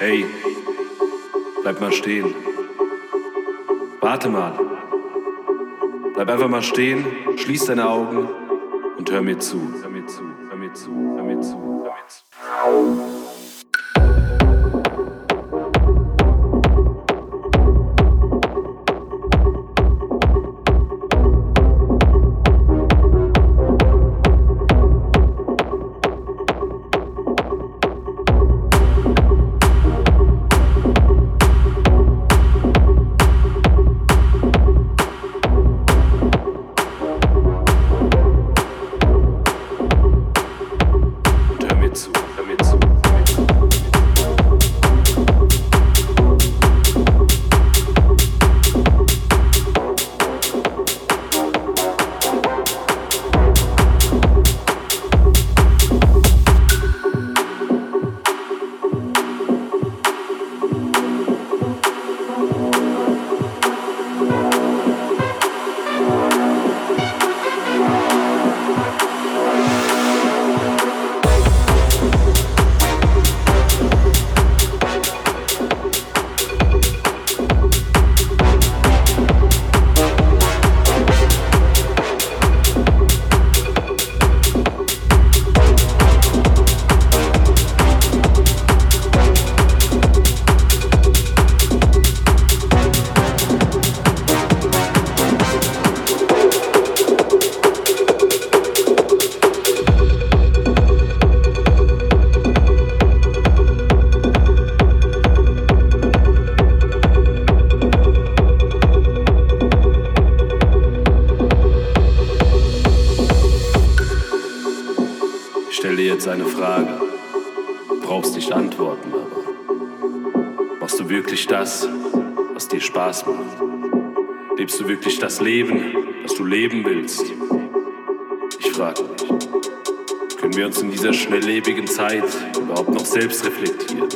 Hey, bleib mal stehen. Warte mal. Bleib einfach mal stehen, schließ deine Augen und hör mir zu. Hör mir zu, hör mir zu, Leben, das du leben willst? Ich frage mich, können wir uns in dieser schnelllebigen Zeit überhaupt noch selbst reflektieren?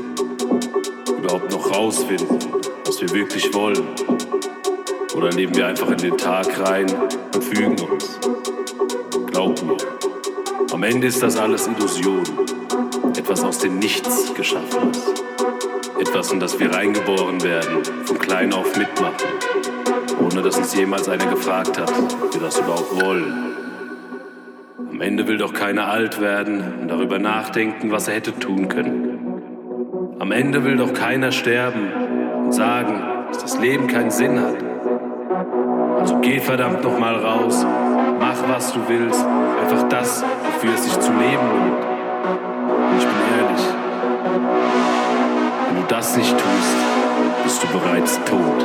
Überhaupt noch rausfinden, was wir wirklich wollen? Oder leben wir einfach in den Tag rein und fügen uns? Glaub mir, am Ende ist das alles Illusion, etwas aus dem Nichts geschaffenes. Etwas, in das wir reingeboren werden, von klein auf mitmachen ohne dass uns jemals einer gefragt hat, ob wir das überhaupt wollen. Am Ende will doch keiner alt werden und darüber nachdenken, was er hätte tun können. Am Ende will doch keiner sterben und sagen, dass das Leben keinen Sinn hat. Also geh verdammt noch mal raus, mach was du willst, einfach das, wofür es sich zu leben lohnt. Und ich bin ehrlich, wenn du das nicht tust, bist du bereits. Tot,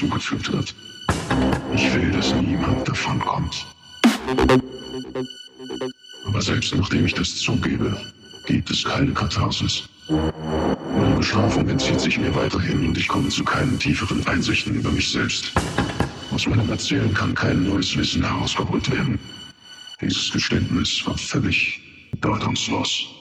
zugefügt wird. Ich will, dass niemand davon kommt. Aber selbst nachdem ich das zugebe, gibt es keine Katharsis. Meine Bestrafung entzieht sich mir weiterhin und ich komme zu keinen tieferen Einsichten über mich selbst. Aus meinem Erzählen kann kein neues Wissen herausgeholt werden. Dieses Geständnis war völlig Datanslash.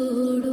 చూడు